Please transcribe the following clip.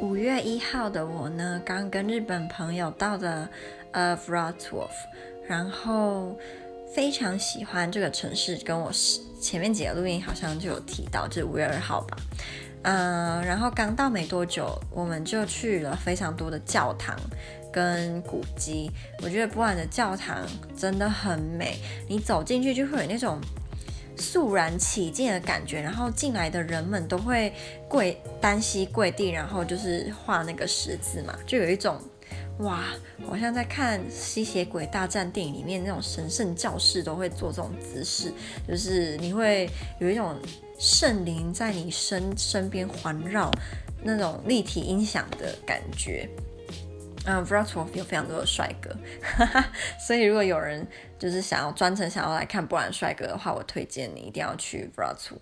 五月一号的我呢，刚跟日本朋友到的呃 Wrocław，然后非常喜欢这个城市，跟我前面几个录音好像就有提到，就是五月二号吧。嗯、然后刚到没多久，我们就去了非常多的教堂跟古迹。我觉得波兰的教堂真的很美，你走进去就会有那种肃然起敬的感觉。然后进来的人们都会跪单膝跪地，然后就是画那个十字嘛，就有一种哇，好像在看吸血鬼大战电影里面那种神圣教室都会做这种姿势，就是你会有一种。圣灵在你身身边环绕，那种立体音响的感觉。嗯，Wrocław 有非常多的帅哥，哈哈，所以如果有人就是想要专程想要来看波兰帅哥的话，我推荐你一定要去 Wrocław。